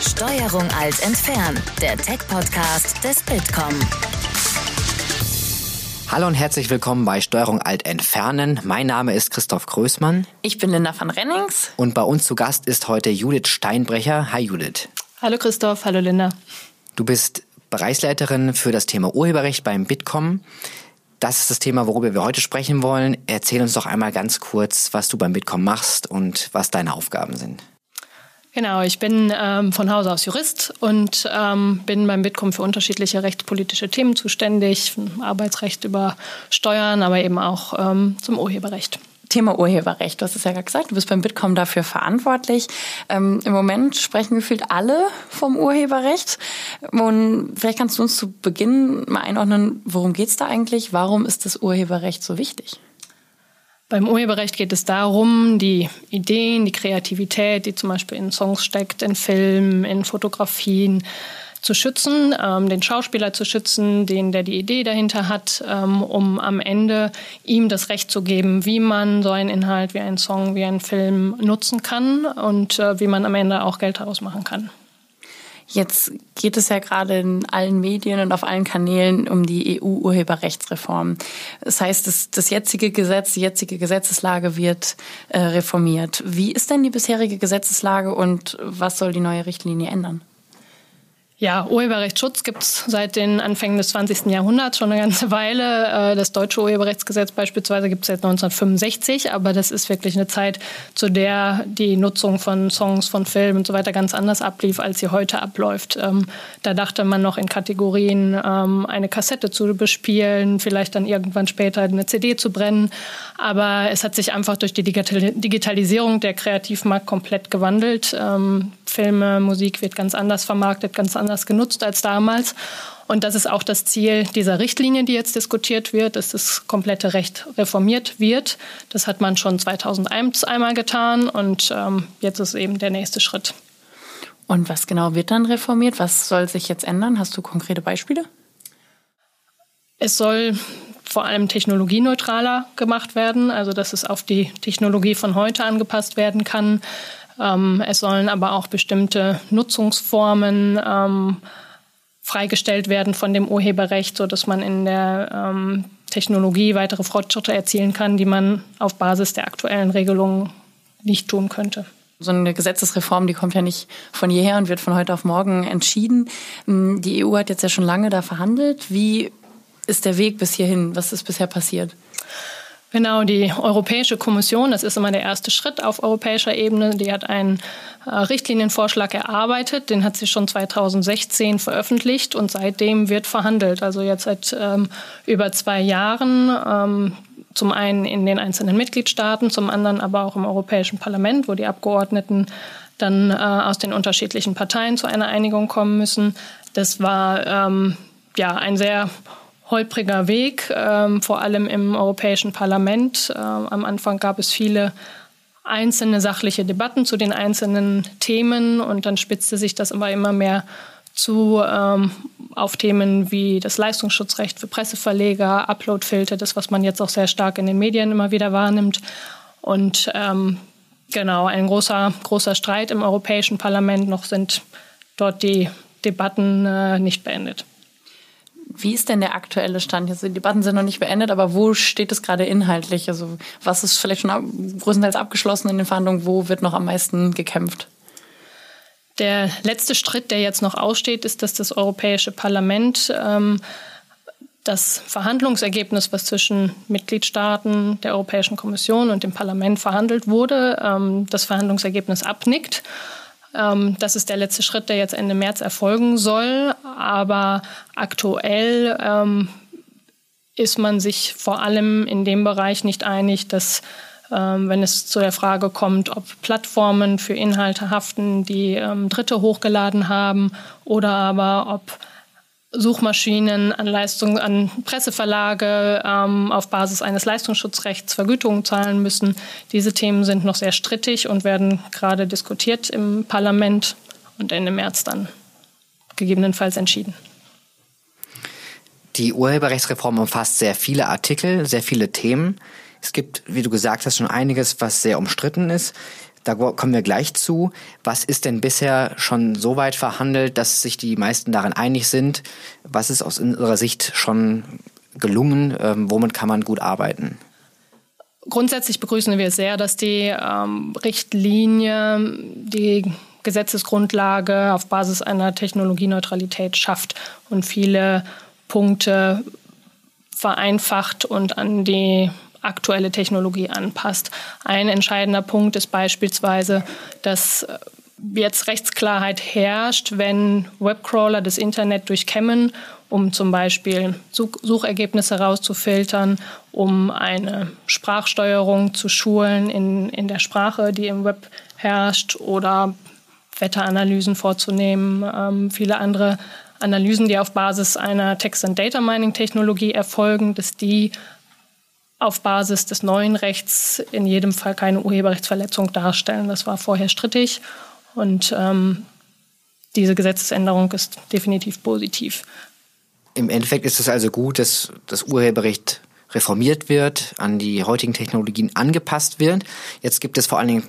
Steuerung alt entfernen, der Tech-Podcast des Bitkom. Hallo und herzlich willkommen bei Steuerung alt entfernen. Mein Name ist Christoph Größmann. Ich bin Linda van Rennings. Und bei uns zu Gast ist heute Judith Steinbrecher. Hi Judith. Hallo Christoph, hallo Linda. Du bist Bereichsleiterin für das Thema Urheberrecht beim Bitkom. Das ist das Thema, worüber wir heute sprechen wollen. Erzähl uns doch einmal ganz kurz, was du beim Bitkom machst und was deine Aufgaben sind. Genau, ich bin ähm, von Hause aus Jurist und ähm, bin beim Bitkom für unterschiedliche rechtspolitische Themen zuständig, vom Arbeitsrecht über Steuern, aber eben auch ähm, zum Urheberrecht. Thema Urheberrecht. Du hast es ja gerade gesagt, du bist beim Bitkom dafür verantwortlich. Ähm, Im Moment sprechen gefühlt alle vom Urheberrecht. Und vielleicht kannst du uns zu Beginn mal einordnen, worum geht es da eigentlich? Warum ist das Urheberrecht so wichtig? Beim Urheberrecht geht es darum, die Ideen, die Kreativität, die zum Beispiel in Songs steckt, in Filmen, in Fotografien, zu schützen, ähm, den Schauspieler zu schützen, den, der die Idee dahinter hat, ähm, um am Ende ihm das Recht zu geben, wie man so einen Inhalt wie einen Song, wie einen Film nutzen kann und äh, wie man am Ende auch Geld daraus machen kann. Jetzt geht es ja gerade in allen Medien und auf allen Kanälen um die EU-Urheberrechtsreform. Das heißt, das, das, jetzige Gesetz, die jetzige Gesetzeslage wird äh, reformiert. Wie ist denn die bisherige Gesetzeslage und was soll die neue Richtlinie ändern? Ja, Urheberrechtsschutz gibt es seit den Anfängen des 20. Jahrhunderts schon eine ganze Weile. Äh, das deutsche Urheberrechtsgesetz beispielsweise gibt es seit 1965, aber das ist wirklich eine Zeit, zu der die Nutzung von Songs, von Filmen und so weiter ganz anders ablief, als sie heute abläuft. Ähm, da dachte man noch in Kategorien, ähm, eine Kassette zu bespielen, vielleicht dann irgendwann später eine CD zu brennen. Aber es hat sich einfach durch die Digitalisierung der Kreativmarkt komplett gewandelt. Ähm, Filme, Musik wird ganz anders vermarktet, ganz anders genutzt als damals. Und das ist auch das Ziel dieser Richtlinie, die jetzt diskutiert wird, dass das komplette Recht reformiert wird. Das hat man schon 2001 einmal getan und ähm, jetzt ist eben der nächste Schritt. Und was genau wird dann reformiert? Was soll sich jetzt ändern? Hast du konkrete Beispiele? Es soll vor allem technologieneutraler gemacht werden, also dass es auf die Technologie von heute angepasst werden kann. Ähm, es sollen aber auch bestimmte Nutzungsformen ähm, freigestellt werden von dem Urheberrecht, sodass man in der ähm, Technologie weitere Fortschritte erzielen kann, die man auf Basis der aktuellen Regelungen nicht tun könnte. So eine Gesetzesreform, die kommt ja nicht von jeher und wird von heute auf morgen entschieden. Ähm, die EU hat jetzt ja schon lange da verhandelt. Wie ist der Weg bis hierhin? Was ist bisher passiert? Genau, die Europäische Kommission, das ist immer der erste Schritt auf europäischer Ebene, die hat einen äh, Richtlinienvorschlag erarbeitet, den hat sie schon 2016 veröffentlicht und seitdem wird verhandelt. Also jetzt seit ähm, über zwei Jahren. Ähm, zum einen in den einzelnen Mitgliedstaaten, zum anderen aber auch im Europäischen Parlament, wo die Abgeordneten dann äh, aus den unterschiedlichen Parteien zu einer Einigung kommen müssen. Das war ähm, ja ein sehr holpriger Weg, ähm, vor allem im Europäischen Parlament. Ähm, am Anfang gab es viele einzelne sachliche Debatten zu den einzelnen Themen und dann spitzte sich das immer immer mehr zu ähm, auf Themen wie das Leistungsschutzrecht für Presseverleger, Uploadfilter, das was man jetzt auch sehr stark in den Medien immer wieder wahrnimmt und ähm, genau ein großer großer Streit im Europäischen Parlament noch sind dort die Debatten äh, nicht beendet. Wie ist denn der aktuelle Stand? Also die Debatten sind noch nicht beendet, aber wo steht es gerade inhaltlich? Also was ist vielleicht schon größtenteils abgeschlossen in den Verhandlungen? Wo wird noch am meisten gekämpft? Der letzte Schritt, der jetzt noch aussteht, ist, dass das Europäische Parlament ähm, das Verhandlungsergebnis, was zwischen Mitgliedstaaten, der Europäischen Kommission und dem Parlament verhandelt wurde, ähm, das Verhandlungsergebnis abnickt das ist der letzte Schritt, der jetzt Ende März erfolgen soll. Aber aktuell ähm, ist man sich vor allem in dem Bereich nicht einig, dass ähm, wenn es zu der Frage kommt, ob Plattformen für Inhalte haften, die ähm, Dritte hochgeladen haben, oder aber ob Suchmaschinen an Leistung, an Presseverlage ähm, auf Basis eines Leistungsschutzrechts Vergütungen zahlen müssen. Diese Themen sind noch sehr strittig und werden gerade diskutiert im Parlament und Ende März dann gegebenenfalls entschieden. Die Urheberrechtsreform umfasst sehr viele Artikel, sehr viele Themen. Es gibt, wie du gesagt hast, schon einiges, was sehr umstritten ist. Da kommen wir gleich zu. Was ist denn bisher schon so weit verhandelt, dass sich die meisten darin einig sind? Was ist aus unserer Sicht schon gelungen? Ähm, womit kann man gut arbeiten? Grundsätzlich begrüßen wir sehr, dass die ähm, Richtlinie die Gesetzesgrundlage auf Basis einer Technologieneutralität schafft und viele Punkte vereinfacht und an die aktuelle Technologie anpasst. Ein entscheidender Punkt ist beispielsweise, dass jetzt Rechtsklarheit herrscht, wenn Webcrawler das Internet durchkämmen, um zum Beispiel Suchergebnisse rauszufiltern, um eine Sprachsteuerung zu schulen in, in der Sprache, die im Web herrscht oder Wetteranalysen vorzunehmen, ähm, viele andere Analysen, die auf Basis einer Text-and-Data-Mining-Technologie erfolgen, dass die auf Basis des neuen Rechts in jedem Fall keine Urheberrechtsverletzung darstellen. Das war vorher strittig und ähm, diese Gesetzesänderung ist definitiv positiv. Im Endeffekt ist es also gut, dass das Urheberrecht reformiert wird, an die heutigen Technologien angepasst wird. Jetzt gibt es vor allen Dingen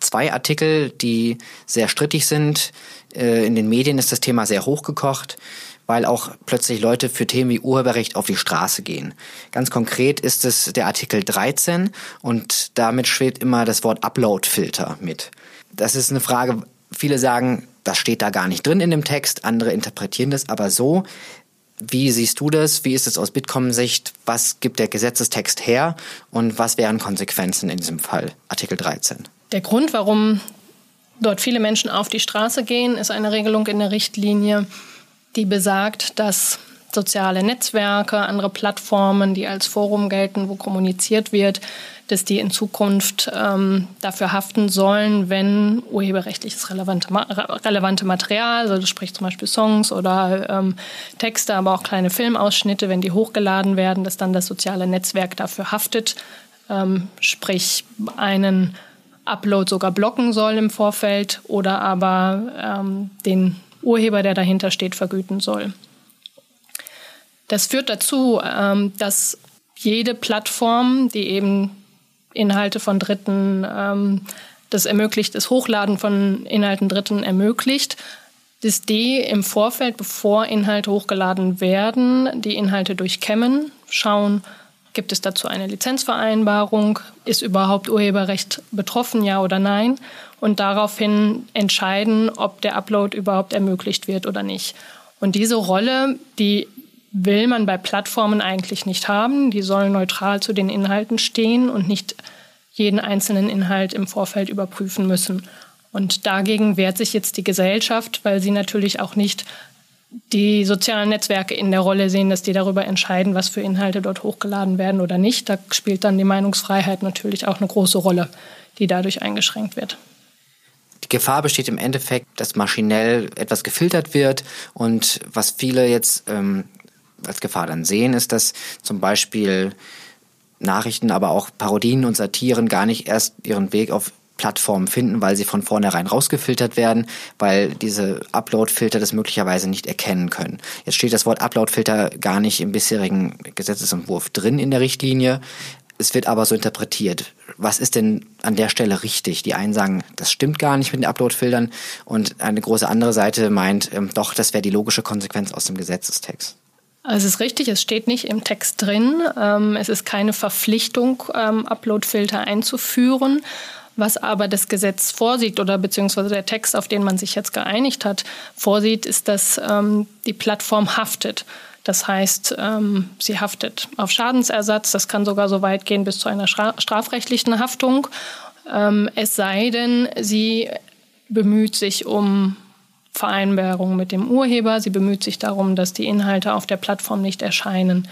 zwei Artikel, die sehr strittig sind. Äh, in den Medien ist das Thema sehr hochgekocht weil auch plötzlich Leute für Themen wie Urheberrecht auf die Straße gehen. Ganz konkret ist es der Artikel 13 und damit schwebt immer das Wort Upload-Filter mit. Das ist eine Frage, viele sagen, das steht da gar nicht drin in dem Text, andere interpretieren das aber so. Wie siehst du das? Wie ist es aus Bitkom-Sicht? Was gibt der Gesetzestext her? Und was wären Konsequenzen in diesem Fall? Artikel 13. Der Grund, warum dort viele Menschen auf die Straße gehen, ist eine Regelung in der Richtlinie, die besagt, dass soziale Netzwerke, andere Plattformen, die als Forum gelten, wo kommuniziert wird, dass die in Zukunft ähm, dafür haften sollen, wenn urheberrechtliches relevante, relevante Material, also das spricht zum Beispiel Songs oder ähm, Texte, aber auch kleine Filmausschnitte, wenn die hochgeladen werden, dass dann das soziale Netzwerk dafür haftet, ähm, sprich einen Upload sogar blocken soll im Vorfeld oder aber ähm, den Urheber, der dahinter steht, vergüten soll. Das führt dazu, ähm, dass jede Plattform, die eben Inhalte von Dritten, ähm, das ermöglicht, das Hochladen von Inhalten Dritten ermöglicht, dass die im Vorfeld, bevor Inhalte hochgeladen werden, die Inhalte durchkämmen, schauen, gibt es dazu eine Lizenzvereinbarung, ist überhaupt Urheberrecht betroffen, ja oder nein, und daraufhin entscheiden, ob der Upload überhaupt ermöglicht wird oder nicht. Und diese Rolle, die will man bei Plattformen eigentlich nicht haben. Die sollen neutral zu den Inhalten stehen und nicht jeden einzelnen Inhalt im Vorfeld überprüfen müssen. Und dagegen wehrt sich jetzt die Gesellschaft, weil sie natürlich auch nicht die sozialen Netzwerke in der Rolle sehen, dass die darüber entscheiden, was für Inhalte dort hochgeladen werden oder nicht. Da spielt dann die Meinungsfreiheit natürlich auch eine große Rolle, die dadurch eingeschränkt wird. Die Gefahr besteht im Endeffekt, dass maschinell etwas gefiltert wird und was viele jetzt ähm, als Gefahr dann sehen, ist, dass zum Beispiel Nachrichten, aber auch Parodien und Satiren gar nicht erst ihren Weg auf Plattformen finden, weil sie von vornherein rausgefiltert werden, weil diese Upload-Filter das möglicherweise nicht erkennen können. Jetzt steht das Wort Upload-Filter gar nicht im bisherigen Gesetzesentwurf drin in der Richtlinie. Es wird aber so interpretiert. Was ist denn an der Stelle richtig? Die einen sagen, das stimmt gar nicht mit den Upload-Filtern und eine große andere Seite meint, ähm, doch, das wäre die logische Konsequenz aus dem Gesetzestext. Also es ist richtig, es steht nicht im Text drin. Ähm, es ist keine Verpflichtung, ähm, Upload-Filter einzuführen. Was aber das Gesetz vorsieht oder beziehungsweise der Text, auf den man sich jetzt geeinigt hat, vorsieht, ist, dass ähm, die Plattform haftet. Das heißt, ähm, sie haftet auf Schadensersatz. Das kann sogar so weit gehen bis zu einer strafrechtlichen Haftung. Ähm, es sei denn, sie bemüht sich um Vereinbarungen mit dem Urheber. Sie bemüht sich darum, dass die Inhalte auf der Plattform nicht erscheinen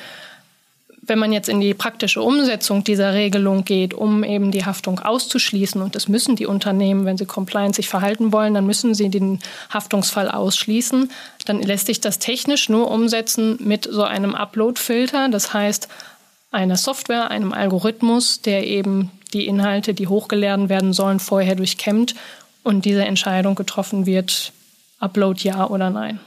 wenn man jetzt in die praktische Umsetzung dieser Regelung geht, um eben die Haftung auszuschließen, und das müssen die Unternehmen, wenn sie compliant sich verhalten wollen, dann müssen sie den Haftungsfall ausschließen, dann lässt sich das technisch nur umsetzen mit so einem Upload-Filter. Das heißt, einer Software, einem Algorithmus, der eben die Inhalte, die hochgeladen werden sollen, vorher durchkämmt und diese Entscheidung getroffen wird, Upload ja oder nein.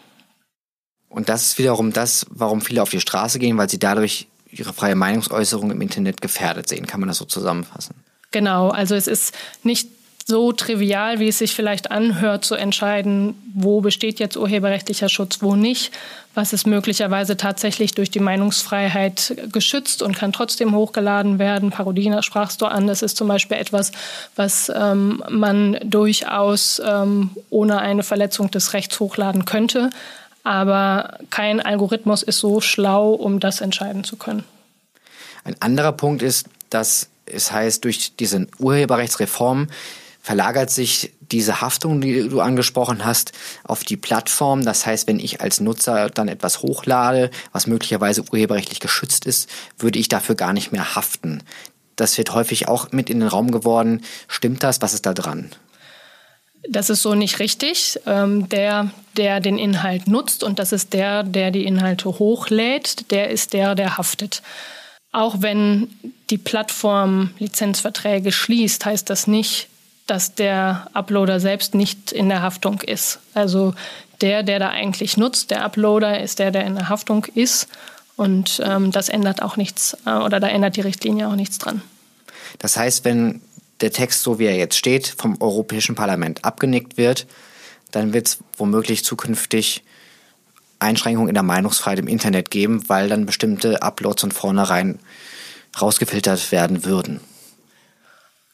Und das ist wiederum das, warum viele auf die Straße gehen, weil sie dadurch ihre freie Meinungsäußerung im Internet gefährdet sehen. Kann man das so zusammenfassen? Genau, also es ist nicht so trivial, wie es sich vielleicht anhört, zu entscheiden, wo besteht jetzt urheberrechtlicher Schutz, wo nicht. Was ist möglicherweise tatsächlich durch die Meinungsfreiheit geschützt und kann trotzdem hochgeladen werden. Parodina sprachst du an. Das ist zum Beispiel etwas, was ähm, man durchaus ähm, ohne eine Verletzung des Rechts hochladen könnte. Aber kein Algorithmus ist so schlau, um das entscheiden zu können. Ein anderer Punkt ist, dass es heißt, durch diese Urheberrechtsreform verlagert sich diese Haftung, die du angesprochen hast, auf die Plattform. Das heißt, wenn ich als Nutzer dann etwas hochlade, was möglicherweise urheberrechtlich geschützt ist, würde ich dafür gar nicht mehr haften. Das wird häufig auch mit in den Raum geworden. Stimmt das? Was ist da dran? Das ist so nicht richtig. Ähm, der, der den Inhalt nutzt und das ist der, der die Inhalte hochlädt, der ist der, der haftet. Auch wenn die Plattform Lizenzverträge schließt, heißt das nicht, dass der Uploader selbst nicht in der Haftung ist. Also der, der da eigentlich nutzt, der Uploader, ist der, der in der Haftung ist. Und ähm, das ändert auch nichts, äh, oder da ändert die Richtlinie auch nichts dran. Das heißt, wenn der Text, so wie er jetzt steht, vom Europäischen Parlament abgenickt wird, dann wird es womöglich zukünftig Einschränkungen in der Meinungsfreiheit im Internet geben, weil dann bestimmte Uploads von vornherein rausgefiltert werden würden.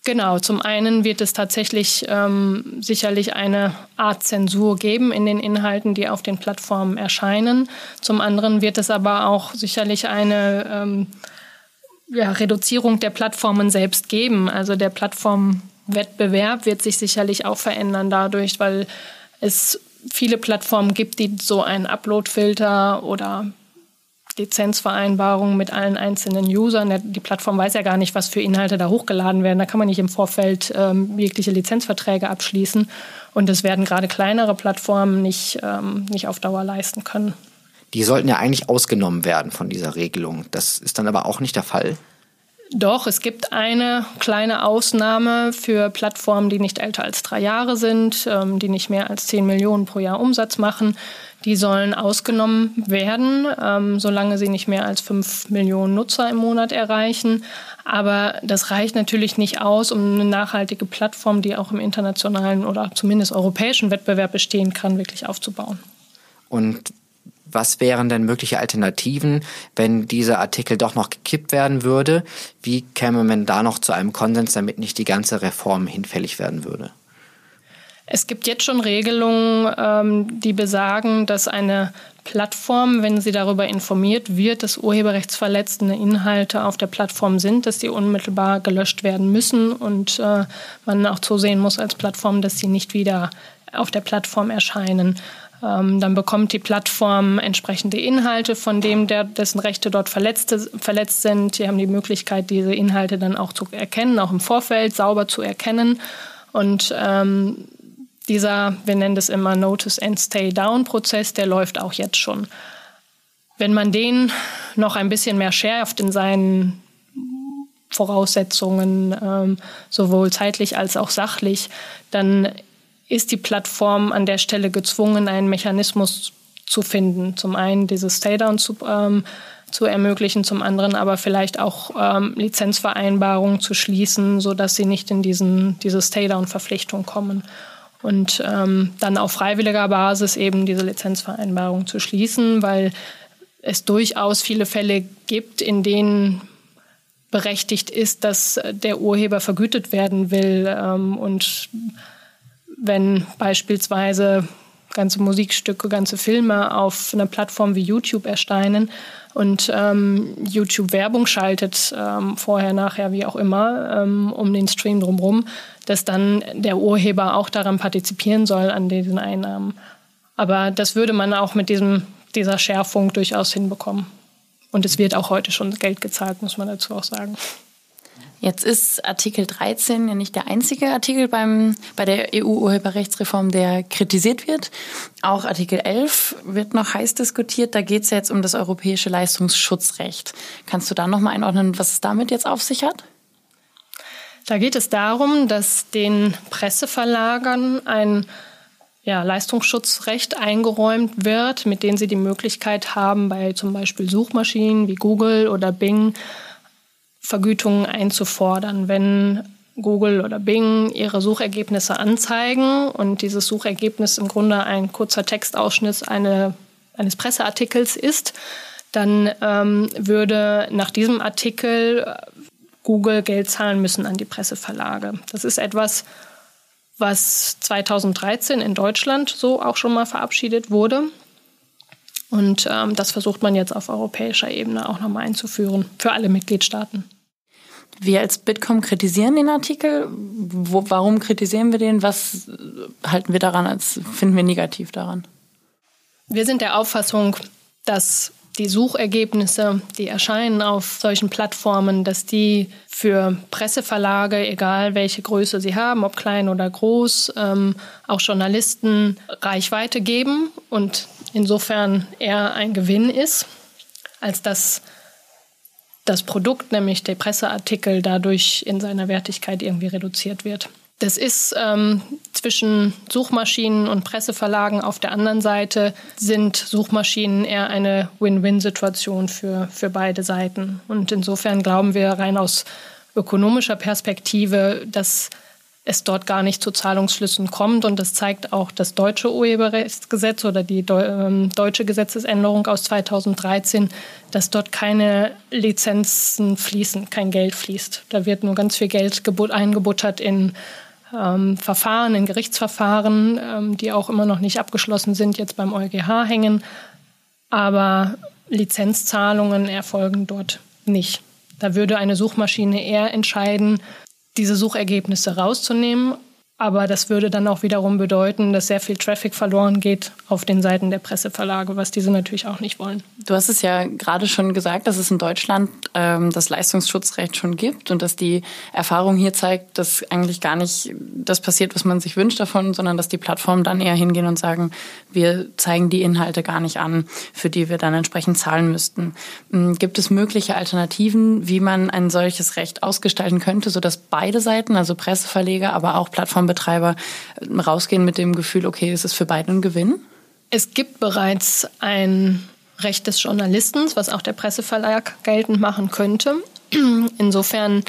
Genau, zum einen wird es tatsächlich ähm, sicherlich eine Art Zensur geben in den Inhalten, die auf den Plattformen erscheinen. Zum anderen wird es aber auch sicherlich eine ähm, ja, Reduzierung der Plattformen selbst geben. Also der Plattformwettbewerb wird sich sicherlich auch verändern dadurch, weil es viele Plattformen gibt, die so einen Upload-Filter oder Lizenzvereinbarungen mit allen einzelnen Usern. Die Plattform weiß ja gar nicht, was für Inhalte da hochgeladen werden. Da kann man nicht im Vorfeld ähm, jegliche Lizenzverträge abschließen. Und das werden gerade kleinere Plattformen nicht, ähm, nicht auf Dauer leisten können. Die sollten ja eigentlich ausgenommen werden von dieser Regelung. Das ist dann aber auch nicht der Fall. Doch, es gibt eine kleine Ausnahme für Plattformen, die nicht älter als drei Jahre sind, ähm, die nicht mehr als 10 Millionen pro Jahr Umsatz machen. Die sollen ausgenommen werden, ähm, solange sie nicht mehr als 5 Millionen Nutzer im Monat erreichen. Aber das reicht natürlich nicht aus, um eine nachhaltige Plattform, die auch im internationalen oder zumindest europäischen Wettbewerb bestehen kann, wirklich aufzubauen. Und was wären denn mögliche Alternativen, wenn dieser Artikel doch noch gekippt werden würde? Wie käme man da noch zu einem Konsens, damit nicht die ganze Reform hinfällig werden würde? Es gibt jetzt schon Regelungen, ähm, die besagen, dass eine Plattform, wenn sie darüber informiert wird, dass urheberrechtsverletzende Inhalte auf der Plattform sind, dass die unmittelbar gelöscht werden müssen und äh, man auch zusehen muss als Plattform, dass sie nicht wieder auf der Plattform erscheinen. Ähm, dann bekommt die Plattform entsprechende Inhalte von dem, der, dessen Rechte dort verletzt, verletzt sind. Die haben die Möglichkeit, diese Inhalte dann auch zu erkennen, auch im Vorfeld sauber zu erkennen. Und ähm, dieser, wir nennen das immer Notice and Stay Down Prozess, der läuft auch jetzt schon. Wenn man den noch ein bisschen mehr schärft in seinen Voraussetzungen, ähm, sowohl zeitlich als auch sachlich, dann ist die Plattform an der Stelle gezwungen, einen Mechanismus zu finden. Zum einen dieses Stay-Down zu, ähm, zu ermöglichen, zum anderen aber vielleicht auch ähm, Lizenzvereinbarungen zu schließen, sodass sie nicht in diesen, diese Stay-Down-Verpflichtung kommen. Und ähm, dann auf freiwilliger Basis eben diese Lizenzvereinbarung zu schließen, weil es durchaus viele Fälle gibt, in denen berechtigt ist, dass der Urheber vergütet werden will ähm, und wenn beispielsweise ganze Musikstücke, ganze Filme auf einer Plattform wie YouTube erscheinen und ähm, YouTube Werbung schaltet, ähm, vorher, nachher, wie auch immer, ähm, um den Stream drumherum, dass dann der Urheber auch daran partizipieren soll, an diesen Einnahmen. Aber das würde man auch mit diesem, dieser Schärfung durchaus hinbekommen. Und es wird auch heute schon Geld gezahlt, muss man dazu auch sagen. Jetzt ist Artikel 13 ja nicht der einzige Artikel beim, bei der EU-Urheberrechtsreform, der kritisiert wird. Auch Artikel 11 wird noch heiß diskutiert. Da geht es ja jetzt um das europäische Leistungsschutzrecht. Kannst du da noch mal einordnen, was es damit jetzt auf sich hat? Da geht es darum, dass den Presseverlagern ein ja, Leistungsschutzrecht eingeräumt wird, mit dem sie die Möglichkeit haben, bei zum Beispiel Suchmaschinen wie Google oder Bing Vergütungen einzufordern, wenn Google oder Bing ihre Suchergebnisse anzeigen und dieses Suchergebnis im Grunde ein kurzer Textausschnitt eine, eines Presseartikels ist, dann ähm, würde nach diesem Artikel Google Geld zahlen müssen an die Presseverlage. Das ist etwas, was 2013 in Deutschland so auch schon mal verabschiedet wurde. Und ähm, das versucht man jetzt auf europäischer Ebene auch nochmal einzuführen für alle Mitgliedstaaten. Wir als Bitkom kritisieren den Artikel. Wo, warum kritisieren wir den? Was halten wir daran als finden wir negativ daran? Wir sind der Auffassung, dass die Suchergebnisse, die erscheinen auf solchen Plattformen, dass die für Presseverlage, egal welche Größe sie haben, ob klein oder groß, ähm, auch Journalisten Reichweite geben und insofern eher ein Gewinn ist, als dass das Produkt, nämlich der Presseartikel, dadurch in seiner Wertigkeit irgendwie reduziert wird. Das ist ähm, zwischen Suchmaschinen und Presseverlagen auf der anderen Seite sind Suchmaschinen eher eine Win-Win-Situation für, für beide Seiten. Und insofern glauben wir rein aus ökonomischer Perspektive, dass es dort gar nicht zu Zahlungsflüssen kommt. Und das zeigt auch das deutsche Urheberrechtsgesetz oder die ähm, deutsche Gesetzesänderung aus 2013, dass dort keine Lizenzen fließen, kein Geld fließt. Da wird nur ganz viel Geld eingebuttert in ähm, Verfahren, in Gerichtsverfahren, ähm, die auch immer noch nicht abgeschlossen sind, jetzt beim EuGH hängen. Aber Lizenzzahlungen erfolgen dort nicht. Da würde eine Suchmaschine eher entscheiden, diese Suchergebnisse rauszunehmen aber das würde dann auch wiederum bedeuten, dass sehr viel Traffic verloren geht auf den Seiten der Presseverlage, was diese natürlich auch nicht wollen. Du hast es ja gerade schon gesagt, dass es in Deutschland ähm, das Leistungsschutzrecht schon gibt und dass die Erfahrung hier zeigt, dass eigentlich gar nicht das passiert, was man sich wünscht davon, sondern dass die Plattformen dann eher hingehen und sagen, wir zeigen die Inhalte gar nicht an, für die wir dann entsprechend zahlen müssten. Ähm, gibt es mögliche Alternativen, wie man ein solches Recht ausgestalten könnte, sodass beide Seiten, also Presseverleger, aber auch Plattformen Plattformbetreiber rausgehen mit dem Gefühl, okay, ist es für beide ein Gewinn? Es gibt bereits ein Recht des Journalisten, was auch der Presseverlag geltend machen könnte. Insofern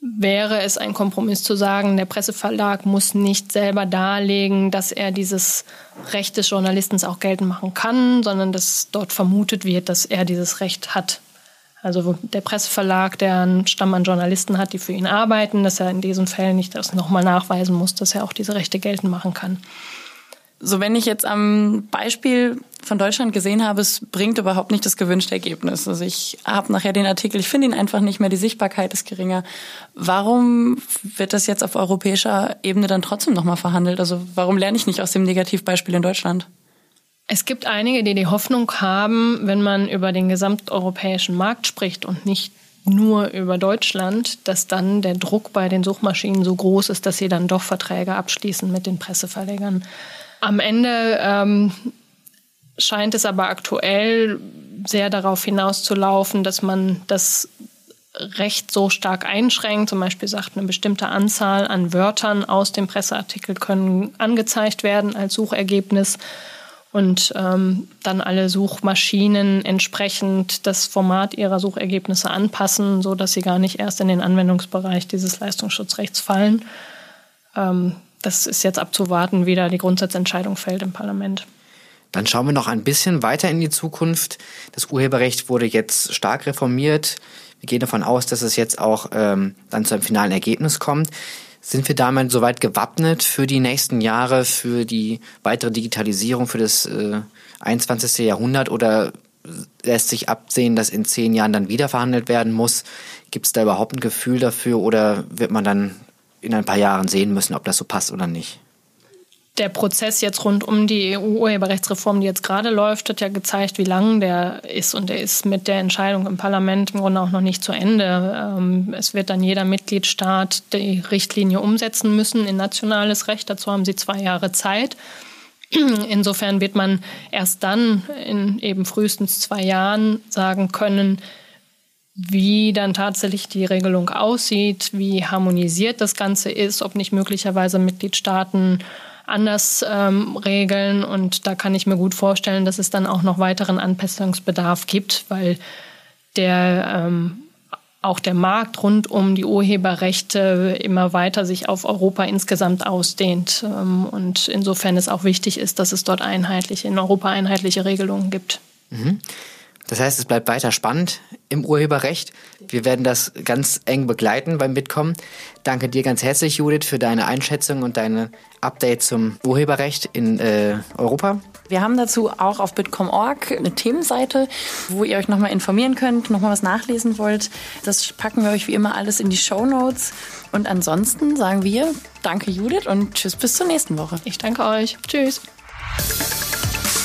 wäre es ein Kompromiss zu sagen, der Presseverlag muss nicht selber darlegen, dass er dieses Recht des Journalisten auch geltend machen kann, sondern dass dort vermutet wird, dass er dieses Recht hat. Also der Presseverlag, der einen Stamm an Journalisten hat, die für ihn arbeiten, dass er in diesen Fällen nicht das nochmal nachweisen muss, dass er auch diese Rechte geltend machen kann. So, wenn ich jetzt am Beispiel von Deutschland gesehen habe, es bringt überhaupt nicht das gewünschte Ergebnis. Also ich habe nachher den Artikel, ich finde ihn einfach nicht mehr, die Sichtbarkeit ist geringer. Warum wird das jetzt auf europäischer Ebene dann trotzdem nochmal verhandelt? Also warum lerne ich nicht aus dem Negativbeispiel in Deutschland? Es gibt einige, die die Hoffnung haben, wenn man über den gesamteuropäischen Markt spricht und nicht nur über Deutschland, dass dann der Druck bei den Suchmaschinen so groß ist, dass sie dann doch Verträge abschließen mit den Presseverlegern. Am Ende ähm, scheint es aber aktuell sehr darauf hinauszulaufen, dass man das Recht so stark einschränkt. Zum Beispiel sagt, eine bestimmte Anzahl an Wörtern aus dem Presseartikel können angezeigt werden als Suchergebnis und ähm, dann alle Suchmaschinen entsprechend das Format ihrer Suchergebnisse anpassen, so dass sie gar nicht erst in den Anwendungsbereich dieses Leistungsschutzrechts fallen. Ähm, das ist jetzt abzuwarten, wie da die Grundsatzentscheidung fällt im Parlament. Dann schauen wir noch ein bisschen weiter in die Zukunft. Das Urheberrecht wurde jetzt stark reformiert. Wir gehen davon aus, dass es jetzt auch ähm, dann zu einem finalen Ergebnis kommt. Sind wir damit soweit gewappnet für die nächsten Jahre, für die weitere Digitalisierung, für das äh, 21. Jahrhundert oder lässt sich absehen, dass in zehn Jahren dann wieder verhandelt werden muss? Gibt es da überhaupt ein Gefühl dafür oder wird man dann in ein paar Jahren sehen müssen, ob das so passt oder nicht? Der Prozess jetzt rund um die EU-Urheberrechtsreform, die jetzt gerade läuft, hat ja gezeigt, wie lang der ist. Und der ist mit der Entscheidung im Parlament im Grunde auch noch nicht zu Ende. Ähm, es wird dann jeder Mitgliedstaat die Richtlinie umsetzen müssen in nationales Recht. Dazu haben sie zwei Jahre Zeit. Insofern wird man erst dann in eben frühestens zwei Jahren sagen können, wie dann tatsächlich die Regelung aussieht, wie harmonisiert das Ganze ist, ob nicht möglicherweise Mitgliedstaaten anders ähm, regeln. Und da kann ich mir gut vorstellen, dass es dann auch noch weiteren Anpassungsbedarf gibt, weil der ähm, auch der Markt rund um die Urheberrechte immer weiter sich auf Europa insgesamt ausdehnt. Ähm, und insofern es auch wichtig ist, dass es dort einheitliche, in Europa einheitliche Regelungen gibt. Mhm. Das heißt, es bleibt weiter spannend im Urheberrecht. Wir werden das ganz eng begleiten beim Bitkom. Danke dir ganz herzlich, Judith, für deine Einschätzung und deine Update zum Urheberrecht in äh, Europa. Wir haben dazu auch auf bitcom.org eine Themenseite, wo ihr euch nochmal informieren könnt, nochmal was nachlesen wollt. Das packen wir euch wie immer alles in die Show Notes. Und ansonsten sagen wir Danke, Judith, und tschüss bis zur nächsten Woche. Ich danke euch. Tschüss.